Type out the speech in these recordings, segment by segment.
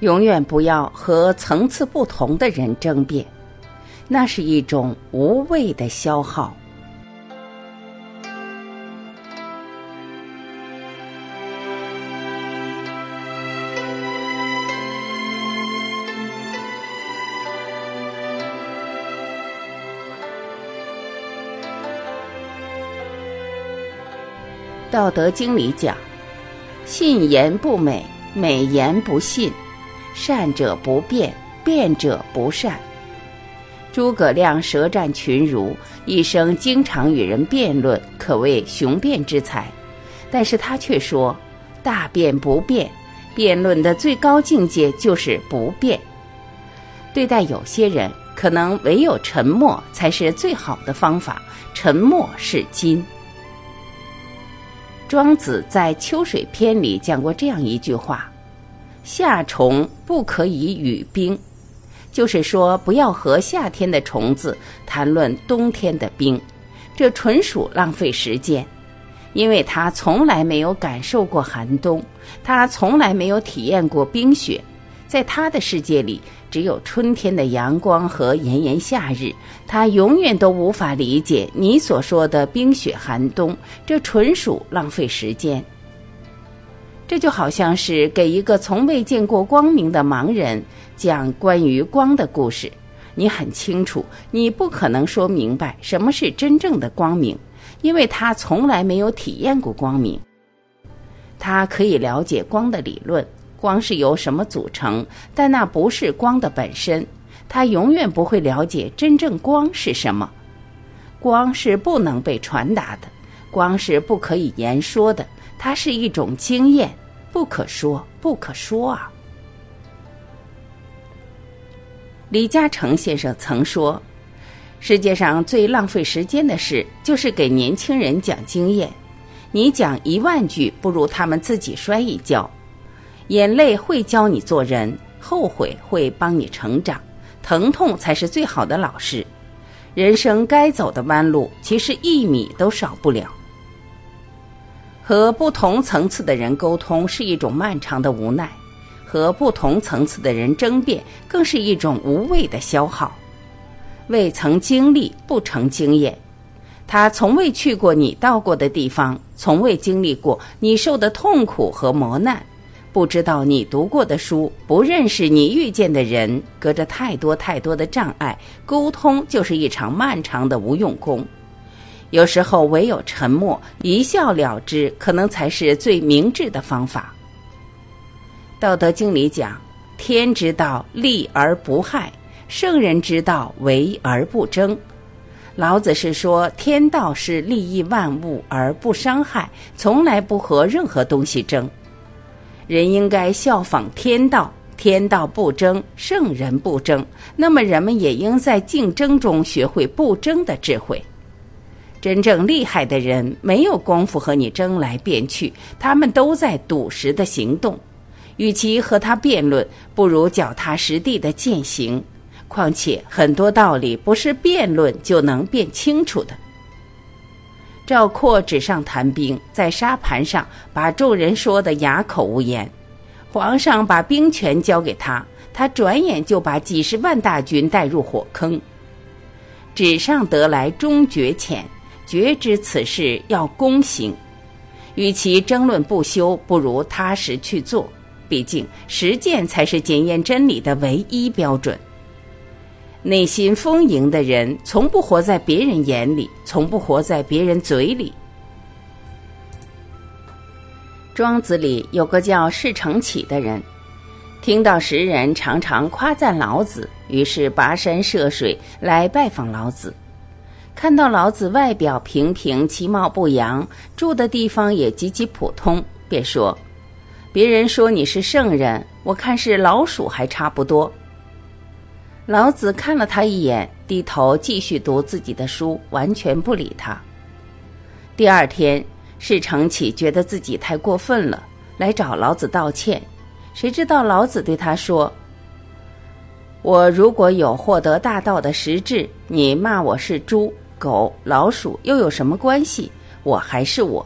永远不要和层次不同的人争辩，那是一种无谓的消耗。《道德经》里讲：“信言不美，美言不信；善者不辩，辩者不善。”诸葛亮舌战群儒，一生经常与人辩论，可谓雄辩之才。但是他却说：“大辩不辩，辩论的最高境界就是不辩。”对待有些人，可能唯有沉默才是最好的方法。沉默是金。庄子在《秋水篇》里讲过这样一句话：“夏虫不可以语冰”，就是说不要和夏天的虫子谈论冬天的冰，这纯属浪费时间，因为他从来没有感受过寒冬，他从来没有体验过冰雪，在他的世界里。只有春天的阳光和炎炎夏日，他永远都无法理解你所说的冰雪寒冬，这纯属浪费时间。这就好像是给一个从未见过光明的盲人讲关于光的故事，你很清楚，你不可能说明白什么是真正的光明，因为他从来没有体验过光明。他可以了解光的理论。光是由什么组成？但那不是光的本身，他永远不会了解真正光是什么。光是不能被传达的，光是不可以言说的，它是一种经验，不可说，不可说啊！李嘉诚先生曾说：“世界上最浪费时间的事，就是给年轻人讲经验。你讲一万句，不如他们自己摔一跤。”眼泪会教你做人，后悔会帮你成长，疼痛才是最好的老师。人生该走的弯路，其实一米都少不了。和不同层次的人沟通是一种漫长的无奈，和不同层次的人争辩更是一种无谓的消耗。未曾经历不成经验，他从未去过你到过的地方，从未经历过你受的痛苦和磨难。不知道你读过的书，不认识你遇见的人，隔着太多太多的障碍，沟通就是一场漫长的无用功。有时候唯有沉默，一笑了之，可能才是最明智的方法。《道德经》里讲：“天之道，利而不害；圣人之道，为而不争。”老子是说，天道是利益万物而不伤害，从来不和任何东西争。人应该效仿天道，天道不争，圣人不争。那么人们也应在竞争中学会不争的智慧。真正厉害的人没有功夫和你争来辩去，他们都在笃实的行动。与其和他辩论，不如脚踏实地的践行。况且很多道理不是辩论就能辩清楚的。赵括纸上谈兵，在沙盘上把众人说得哑口无言。皇上把兵权交给他，他转眼就把几十万大军带入火坑。纸上得来终觉浅，觉知此事要躬行。与其争论不休，不如踏实去做。毕竟实践才是检验真理的唯一标准。内心丰盈的人，从不活在别人眼里，从不活在别人嘴里。庄子里有个叫释成启的人，听到时人常常夸赞老子，于是跋山涉水来拜访老子。看到老子外表平平，其貌不扬，住的地方也极其普通，便说：“别人说你是圣人，我看是老鼠还差不多。”老子看了他一眼，低头继续读自己的书，完全不理他。第二天，释成启觉得自己太过分了，来找老子道歉。谁知道老子对他说：“我如果有获得大道的实质，你骂我是猪、狗、老鼠又有什么关系？我还是我。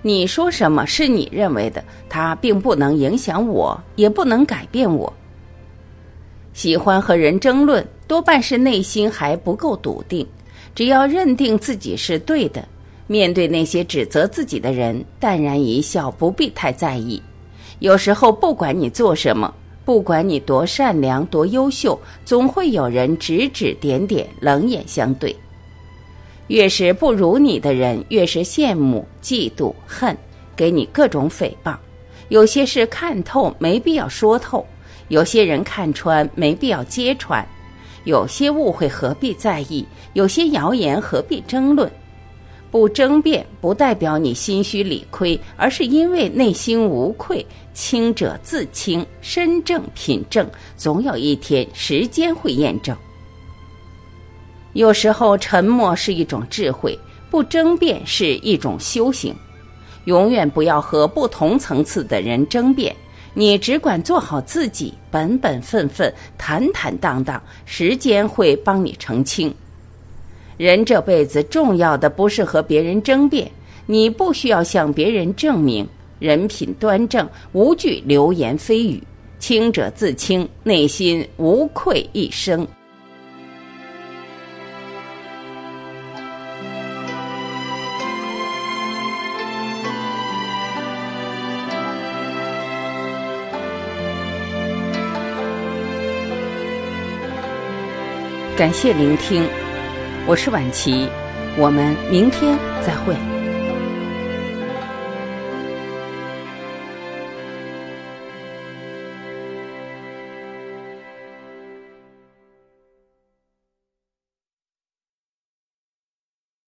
你说什么是你认为的，它并不能影响我，也不能改变我。喜欢和人争论，多半是内心还不够笃定。只要认定自己是对的，面对那些指责自己的人，淡然一笑，不必太在意。有时候，不管你做什么，不管你多善良、多优秀，总会有人指指点点、冷眼相对。越是不如你的人，越是羡慕、嫉妒、恨，给你各种诽谤。有些事看透，没必要说透；有些人看穿，没必要揭穿；有些误会，何必在意？有些谣言，何必争论？不争辩，不代表你心虚理亏，而是因为内心无愧。清者自清，身正品正，总有一天，时间会验证。有时候，沉默是一种智慧，不争辩是一种修行。永远不要和不同层次的人争辩，你只管做好自己，本本分分，坦坦荡荡，时间会帮你澄清。人这辈子重要的不是和别人争辩，你不需要向别人证明，人品端正，无惧流言蜚语，清者自清，内心无愧一生。感谢聆听，我是晚琪，我们明天再会。